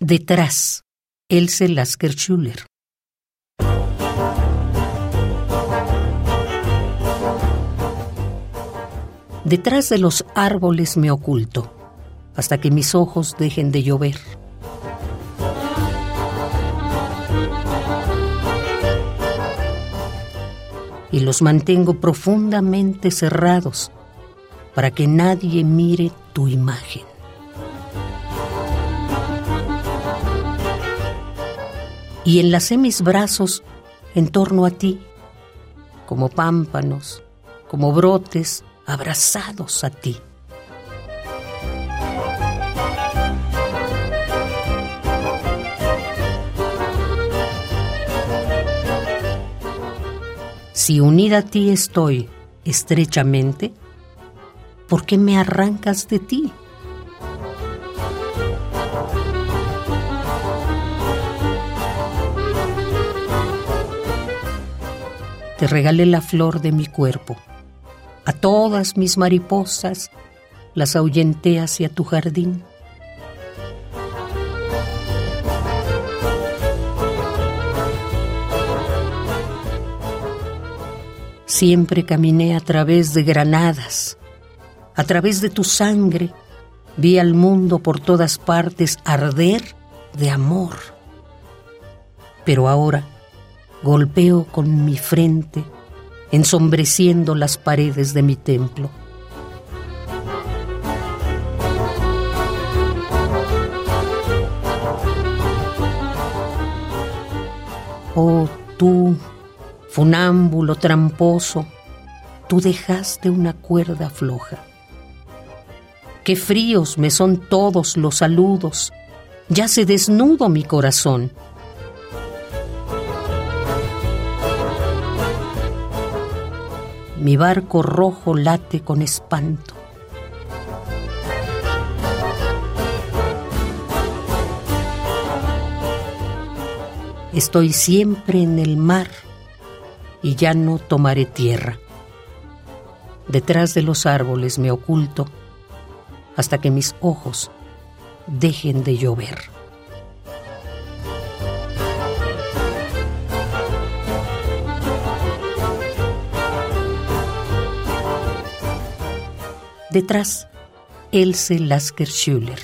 Detrás, Else Lasker Schuller. Detrás de los árboles me oculto, hasta que mis ojos dejen de llover. Y los mantengo profundamente cerrados para que nadie mire tu imagen. Y enlacé mis brazos en torno a ti, como pámpanos, como brotes abrazados a ti. Si unida a ti estoy estrechamente, ¿por qué me arrancas de ti? Te regalé la flor de mi cuerpo. A todas mis mariposas las ahuyenté hacia tu jardín. Siempre caminé a través de granadas, a través de tu sangre, vi al mundo por todas partes arder de amor. Pero ahora golpeo con mi frente, ensombreciendo las paredes de mi templo. Oh tú, funámbulo tramposo, tú dejaste una cuerda floja. Qué fríos me son todos los saludos, ya se desnudo mi corazón. Mi barco rojo late con espanto. Estoy siempre en el mar y ya no tomaré tierra. Detrás de los árboles me oculto hasta que mis ojos dejen de llover. Detrás, Else Lasker Schuller.